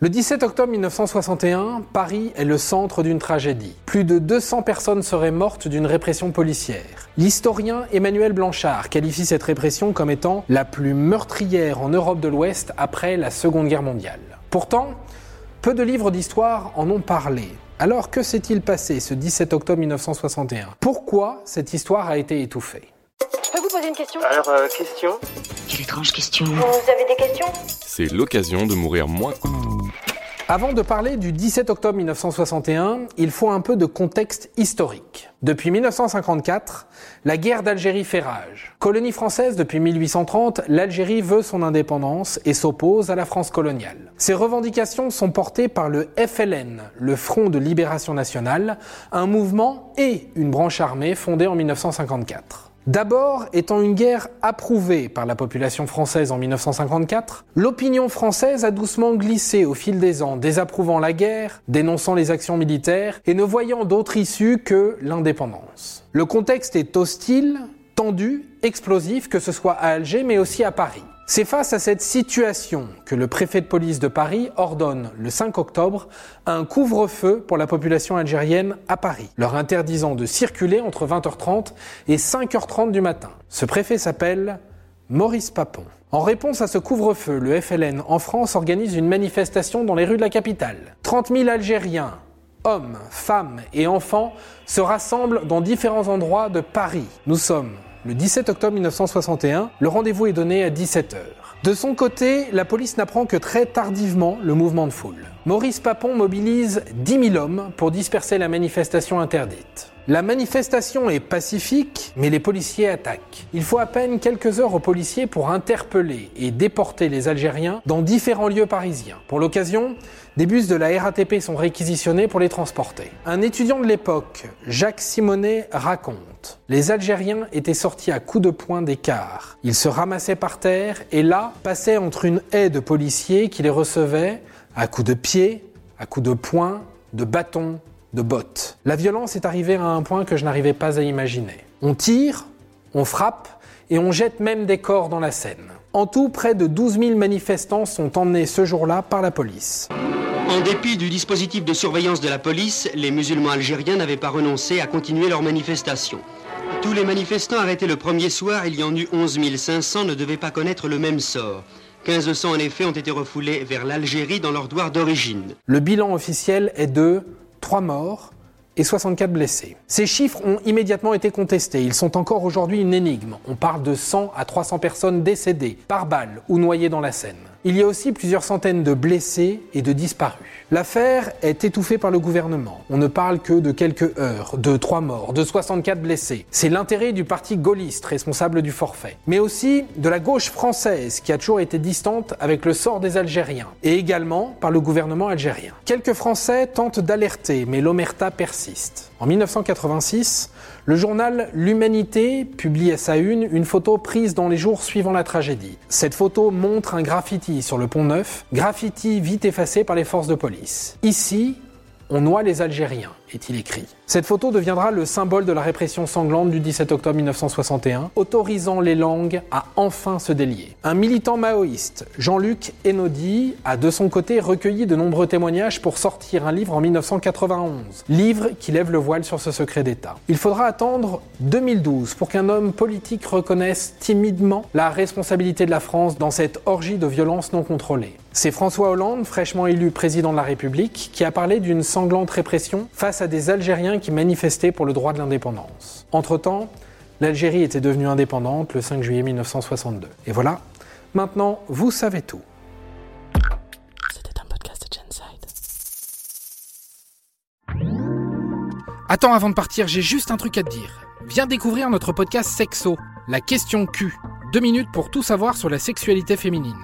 Le 17 octobre 1961, Paris est le centre d'une tragédie. Plus de 200 personnes seraient mortes d'une répression policière. L'historien Emmanuel Blanchard qualifie cette répression comme étant la plus meurtrière en Europe de l'Ouest après la Seconde Guerre mondiale. Pourtant, peu de livres d'histoire en ont parlé. Alors que s'est-il passé ce 17 octobre 1961 Pourquoi cette histoire a été étouffée? Je peux vous poser une question? Alors, euh, question Quelle étrange question. Vous avez des questions? C'est l'occasion de mourir moins. Avant de parler du 17 octobre 1961, il faut un peu de contexte historique. Depuis 1954, la guerre d'Algérie fait rage. Colonie française depuis 1830, l'Algérie veut son indépendance et s'oppose à la France coloniale. Ces revendications sont portées par le FLN, le Front de Libération Nationale, un mouvement et une branche armée fondée en 1954. D'abord, étant une guerre approuvée par la population française en 1954, l'opinion française a doucement glissé au fil des ans, désapprouvant la guerre, dénonçant les actions militaires et ne voyant d'autre issue que l'indépendance. Le contexte est hostile, tendu, explosif, que ce soit à Alger mais aussi à Paris. C'est face à cette situation que le préfet de police de Paris ordonne le 5 octobre un couvre-feu pour la population algérienne à Paris, leur interdisant de circuler entre 20h30 et 5h30 du matin. Ce préfet s'appelle Maurice Papon. En réponse à ce couvre-feu, le FLN en France organise une manifestation dans les rues de la capitale. 30 000 Algériens, hommes, femmes et enfants se rassemblent dans différents endroits de Paris. Nous sommes le 17 octobre 1961, le rendez-vous est donné à 17h. De son côté, la police n'apprend que très tardivement le mouvement de foule. Maurice Papon mobilise 10 000 hommes pour disperser la manifestation interdite. La manifestation est pacifique, mais les policiers attaquent. Il faut à peine quelques heures aux policiers pour interpeller et déporter les Algériens dans différents lieux parisiens. Pour l'occasion, des bus de la RATP sont réquisitionnés pour les transporter. Un étudiant de l'époque, Jacques Simonet, raconte Les Algériens étaient sortis à coups de poing d'écart. Ils se ramassaient par terre et là passaient entre une haie de policiers qui les recevaient à coups de pied, à coups de poing, de bâton, de bottes. La violence est arrivée à un point que je n'arrivais pas à imaginer. On tire, on frappe et on jette même des corps dans la Seine. En tout, près de 12 000 manifestants sont emmenés ce jour-là par la police. En dépit du dispositif de surveillance de la police, les musulmans algériens n'avaient pas renoncé à continuer leur manifestation. Tous les manifestants arrêtés le premier soir, il y en eut 11 500, ne devaient pas connaître le même sort. 1500 en effet ont été refoulés vers l'Algérie dans leur douar d'origine. Le bilan officiel est de 3 morts et 64 blessés. Ces chiffres ont immédiatement été contestés. Ils sont encore aujourd'hui une énigme. On parle de 100 à 300 personnes décédées par balle ou noyées dans la Seine. Il y a aussi plusieurs centaines de blessés et de disparus. L'affaire est étouffée par le gouvernement. On ne parle que de quelques heures, de trois morts, de 64 blessés. C'est l'intérêt du parti gaulliste responsable du forfait, mais aussi de la gauche française qui a toujours été distante avec le sort des Algériens, et également par le gouvernement algérien. Quelques Français tentent d'alerter, mais l'omerta persiste. En 1986, le journal L'Humanité publie à sa une une photo prise dans les jours suivant la tragédie. Cette photo montre un graffiti sur le pont Neuf, graffiti vite effacé par les forces de police. Ici, on noie les Algériens, est-il écrit. Cette photo deviendra le symbole de la répression sanglante du 17 octobre 1961, autorisant les langues à enfin se délier. Un militant maoïste, Jean-Luc Enodi, a de son côté recueilli de nombreux témoignages pour sortir un livre en 1991, livre qui lève le voile sur ce secret d'État. Il faudra attendre 2012 pour qu'un homme politique reconnaisse timidement la responsabilité de la France dans cette orgie de violence non contrôlée. C'est François Hollande, fraîchement élu président de la République, qui a parlé d'une sanglante répression face à des Algériens qui manifestaient pour le droit de l'indépendance. Entre-temps, l'Algérie était devenue indépendante le 5 juillet 1962. Et voilà, maintenant, vous savez tout. C'était un podcast de Genside. Attends, avant de partir, j'ai juste un truc à te dire. Viens découvrir notre podcast Sexo, la question Q. Deux minutes pour tout savoir sur la sexualité féminine.